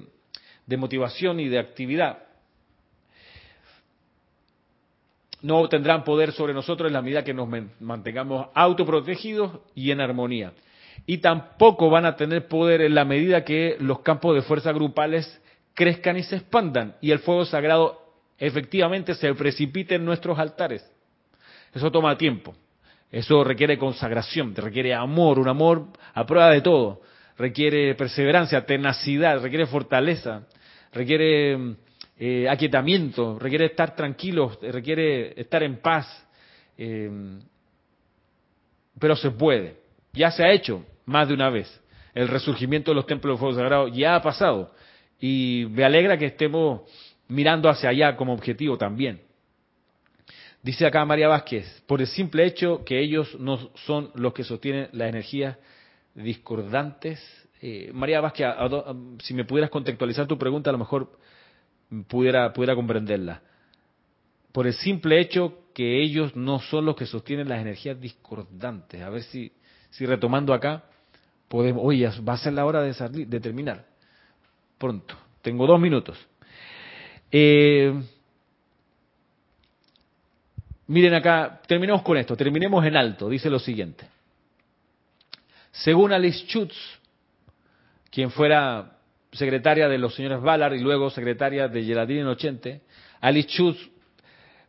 motivación y de actividad. No tendrán poder sobre nosotros en la medida que nos mantengamos autoprotegidos y en armonía. Y tampoco van a tener poder en la medida que los campos de fuerza grupales crezcan y se expandan y el fuego sagrado efectivamente se precipite en nuestros altares. Eso toma tiempo. Eso requiere consagración, requiere amor, un amor a prueba de todo. Requiere perseverancia, tenacidad, requiere fortaleza, requiere eh, aquietamiento, requiere estar tranquilos, requiere estar en paz. Eh, pero se puede. Ya se ha hecho más de una vez. El resurgimiento de los templos de fuego sagrado ya ha pasado. Y me alegra que estemos mirando hacia allá como objetivo también. Dice acá María Vázquez, por el simple hecho que ellos no son los que sostienen las energías discordantes. Eh, María Vázquez, si me pudieras contextualizar tu pregunta, a lo mejor pudiera, pudiera comprenderla. Por el simple hecho que ellos no son los que sostienen las energías discordantes. A ver si, si retomando acá, podemos, oye, va a ser la hora de, salir, de terminar. Pronto. Tengo dos minutos. Eh, Miren acá, terminemos con esto, terminemos en alto, dice lo siguiente. Según Alice Schutz, quien fuera secretaria de los señores Ballard y luego secretaria de Geraldine Ochente, Alice Schutz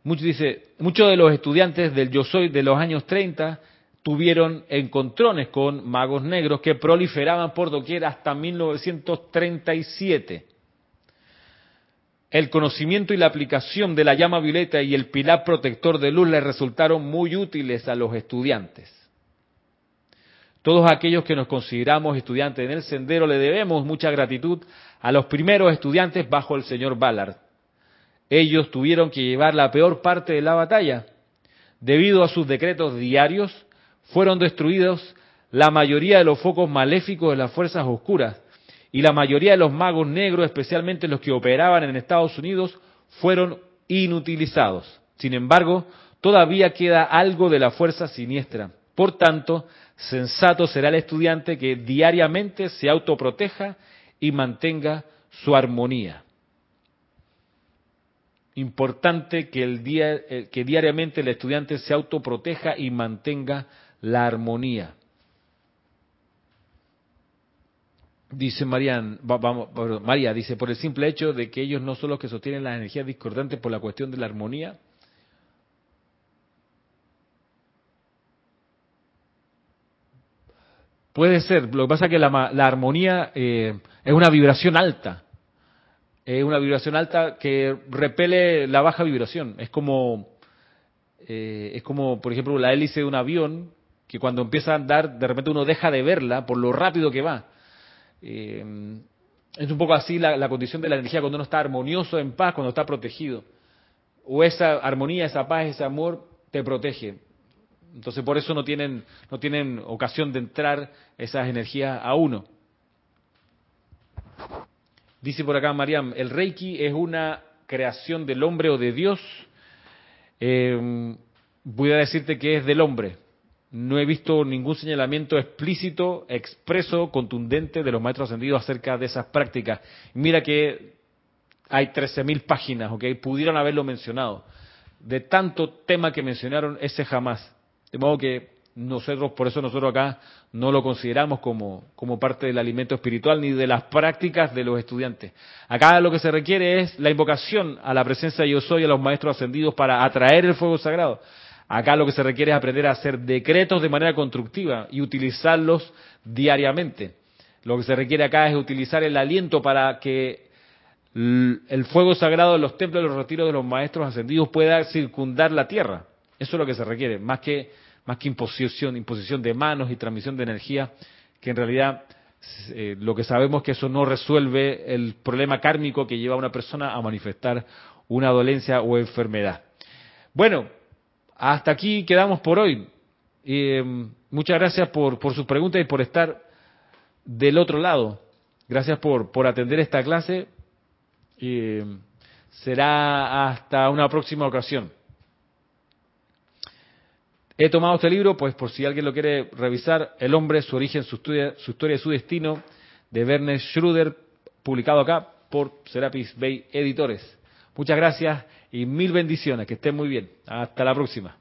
mucho, dice, muchos de los estudiantes del Yo Soy de los años 30 tuvieron encontrones con magos negros que proliferaban por doquier hasta 1937 el conocimiento y la aplicación de la llama violeta y el pilar protector de luz le resultaron muy útiles a los estudiantes. Todos aquellos que nos consideramos estudiantes en el sendero le debemos mucha gratitud a los primeros estudiantes bajo el señor Ballard. Ellos tuvieron que llevar la peor parte de la batalla. Debido a sus decretos diarios, fueron destruidos la mayoría de los focos maléficos de las fuerzas oscuras y la mayoría de los magos negros, especialmente los que operaban en Estados Unidos, fueron inutilizados. Sin embargo, todavía queda algo de la fuerza siniestra. Por tanto, sensato será el estudiante que diariamente se autoproteja y mantenga su armonía. Importante que, el día, eh, que diariamente el estudiante se autoproteja y mantenga la armonía. Dice vamos, María, dice, por el simple hecho de que ellos no son los que sostienen las energías discordantes por la cuestión de la armonía. Puede ser, lo que pasa es que la, armonía eh, es una vibración alta, es una vibración alta que repele la baja vibración. Es como, eh, es como, por ejemplo, la hélice de un avión que cuando empieza a andar, de repente uno deja de verla por lo rápido que va. Eh, es un poco así la, condición de la energía cuando uno está armonioso, en paz, cuando está protegido. O esa armonía, esa paz, ese amor te protege. Entonces por eso no tienen, no tienen ocasión de entrar esas energías a uno. Dice por acá Mariam, el Reiki es una creación del hombre o de Dios. Eh, voy a decirte que es del hombre no he visto ningún señalamiento explícito, expreso, contundente de los maestros ascendidos acerca de esas prácticas. Mira que hay 13.000 páginas, ¿ok? Pudieron haberlo mencionado. De tanto tema que mencionaron, ese jamás. De modo que nosotros, por eso nosotros acá no lo consideramos como, como parte del alimento espiritual ni de las prácticas de los estudiantes. Acá lo que se requiere es la invocación a la presencia de yo soy, a los maestros ascendidos para atraer el fuego sagrado. Acá lo que se requiere es aprender a hacer decretos de manera constructiva y utilizarlos diariamente. Lo que se requiere acá es utilizar el aliento para que el fuego sagrado de los templos de los retiros de los maestros ascendidos pueda circundar la tierra. Eso es lo que se requiere, más que, más que imposición, imposición de manos y transmisión de energía, que en realidad eh, lo que sabemos es que eso no resuelve el problema kármico que lleva a una persona a manifestar una dolencia o enfermedad. Bueno, hasta aquí quedamos por hoy. Eh, muchas gracias por, sus preguntas y por estar del otro lado. Gracias por, atender esta clase. Eh, será hasta una próxima ocasión. He tomado este libro, pues por si alguien lo quiere revisar, El hombre, su origen, su historia, su historia y su destino, de Werner Schruder, publicado acá por Serapis Bay Editores. Muchas gracias y mil bendiciones. Que estén muy bien. Hasta la próxima.